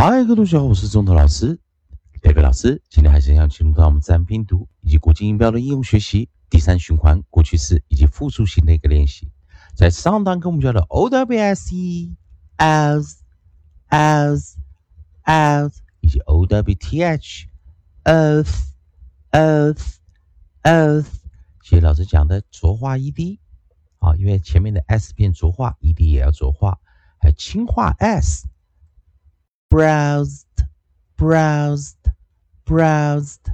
嗨，各位同学好，我是中头老师，贝贝老师。今天还是要进入到我们自然拼读以及国际音标的应用学习第三循环过去式以及复数型的一个练习。在上堂课我们教的 O W S E as as as 以及 O W T H earth earth earth，谢谢老师讲的浊化 E D 啊，因为前面的 S 变浊化，E D 也要浊化，还有轻化 S。Browsed, browsed, browsed,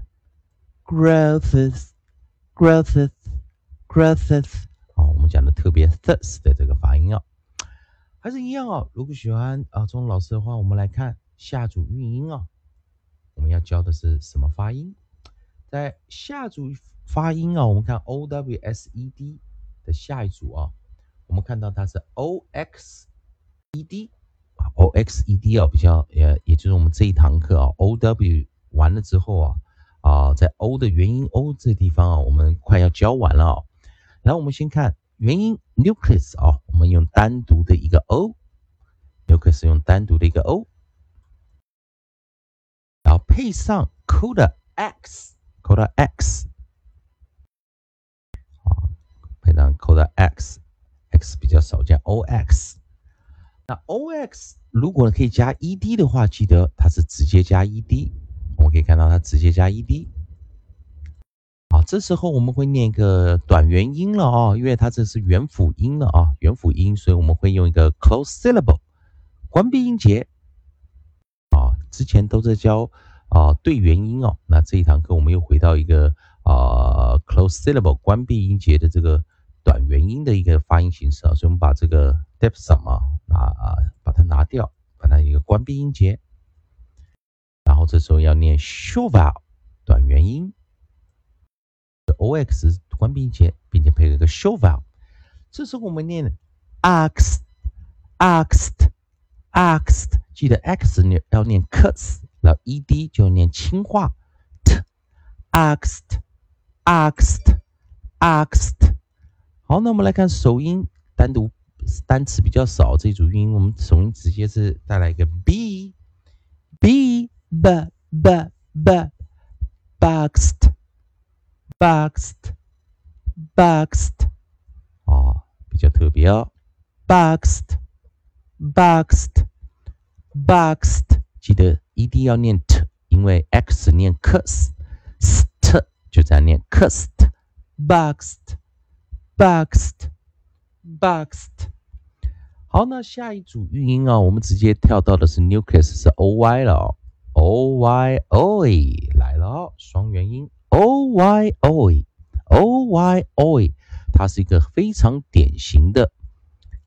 growth, growth, growths。好，我们讲的特别 thus 的这个发音啊，还是一样哦。如果喜欢啊钟老师的话，我们来看下组韵音啊。我们要教的是什么发音？在下组发音啊，我们看 o w s e d 的下一组啊，我们看到它是 o x e d。O x e d 啊，比较呃，也就是我们这一堂课啊，o w 完了之后啊，啊，在 o 的元音 o 这地方啊，我们快要教完了啊。然后我们先看元音 nucleus 啊，我们用单独的一个 o，nucleus 用单独的一个 o，然后配上 coda x，coda x，啊，配上 coda x，x 比较少见，o x。那 o x 如果可以加 e d 的话，记得它是直接加 e d。我们可以看到它直接加 e d。好，这时候我们会念一个短元音了啊，因为它这是元辅音了啊，元辅音，所以我们会用一个 close syllable，关闭音节。啊，之前都在教啊对元音哦，那这一堂课我们又回到一个啊 close syllable 关闭音节的这个短元音的一个发音形式啊，所以我们把这个 depth 啊。啊啊，把它拿掉，把它一个关闭音节，然后这时候要念 short vowel 短元音，o x 关闭音节，并且配合一个 short vowel。这时候我们念 asked，asked，asked，记得 x 念要念 cus，然后 e d 就念轻化 t，asked，asked，asked。好，那我们来看首音单独。单词比较少，这组音我们从直接是带来一个 b b b b b boxed boxed boxed 啊，比较特别哦，boxed boxed boxed，记得一定要念 t，因为 x 念 cust，就这样念 cust boxed boxed boxed。好，那下一组韵音啊，我们直接跳到的是 nucleus，是 o y 了，o y o y 来了，双元音 o y o y，o y o y，它是一个非常典型的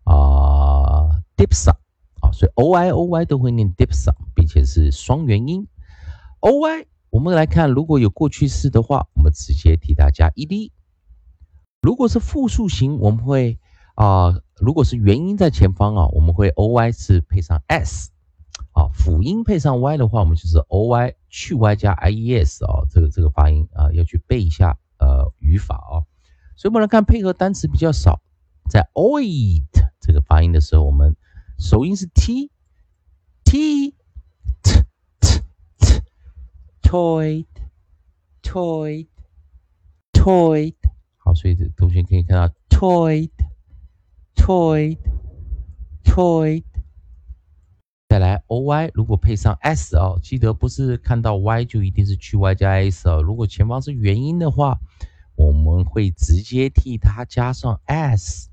啊 dipsa 啊，所以 o y o y 都会念 dipsa，并且是双元音 o y。我们来看，如果有过去式的话，我们直接替它加 e d；如果是复数型，我们会。啊，如果是元音在前方啊，我们会 o y 是配上 s，啊，辅音配上 y 的话，我们就是 o y 去 y 加 i e s 啊，这个这个发音啊，要去背一下呃语法啊。所以我们来看配合单词比较少，在 oid 这个发音的时候，我们首音是 t t t t t toy toy toy，好，所以同学可以看到 toy。Toy toy，再来 o y，如果配上 s 哦，记得不是看到 y 就一定是去 y 加 s 哦。如果前方是元音的话，我们会直接替它加上 s。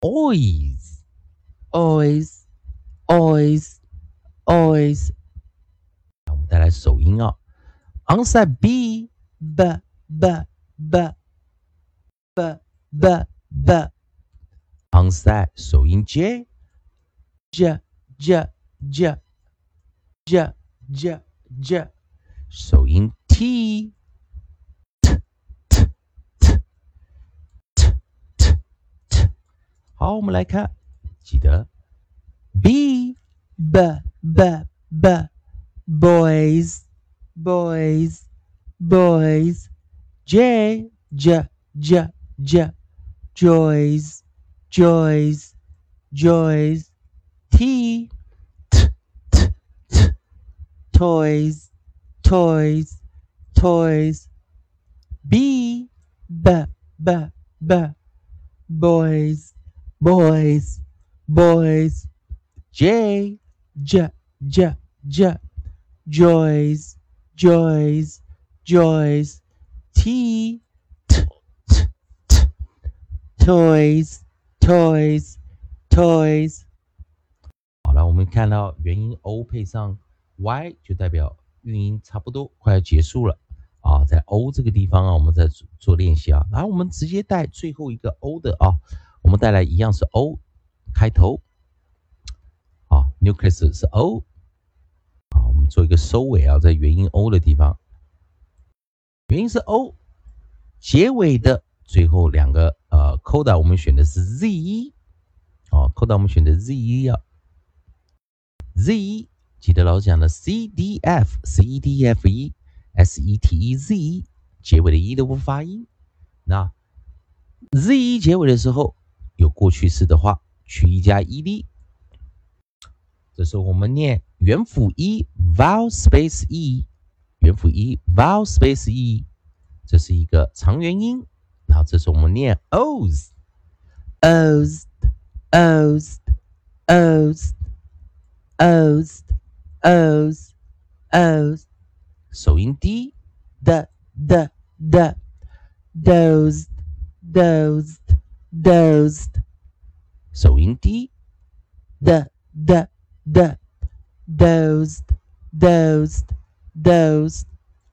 always always always always，我们带来首音啊，onside b b b b b b b。onside 首音 j j j j j j j 首音 t t t t t t t 好，我们来看，记得 b b b b boys boys boys j j j j joys joys, joys, t, t, t, toys, toys, toys. B, b, b, b. Boys, boys, boys. J, j, j, j. Joys, joys, joys. T, t, t, t. Toys, toys, toys. 好了，我们看到元音 o 配上 y，就代表韵音差不多快要结束了啊。在 o 这个地方啊，我们在做练习啊。然后我们直接带最后一个 o 的啊，我们带来一样是 o 开头啊，nucleus 是 o 啊，我们做一个收尾啊，在元音 o 的地方，元音是 o，结尾的最后两个呃 coda 我们选的是 z 哦，coda 我们选的 z 一啊。Z 一记得老师讲的 C D F C D F 一 S E T E Z 一结尾的 E 都不发音。那 Z 一结尾的时候有过去式的话，取一加 ED。这时候我们念元辅 E vowel space E 元辅 E vowel space E，这是一个长元音。然后这时候我们念 O's O's O's O's。O's, O's, O's，首音低，d, d, d, dozed, dozed, dozed，首音低，d, d, d, dozed, dozed, dozed。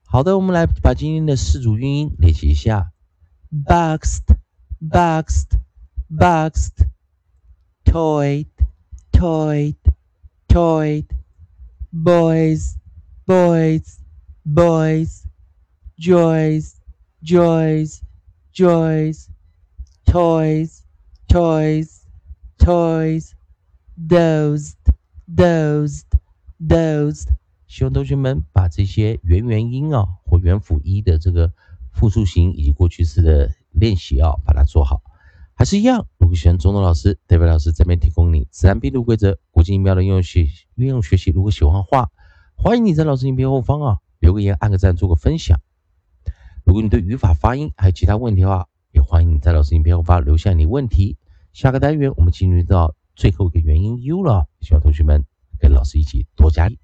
好的，我们来把今天的四组韵音练习一下：boxed, boxed, boxed, toyed, toyed。toyed, boys, boys, boys, joys, joys, joys, toys, toys, toys, dozed, dozed, dozed。希望同学们把这些元元音啊或元辅一的这个复数形以及过去式的练习啊，把它做好。还是一样，如果喜欢中东老师，代表老师这边提供你自然拼读规则、国际音标的应用学运用学习。如果喜欢的话，欢迎你在老师影片后方啊留个言、按个赞、做个分享。如果你对语法、发音还有其他问题的话，也欢迎你在老师影片后方留下你问题。下个单元我们进入到最后一个元音 U 了，希望同学们跟老师一起多加力。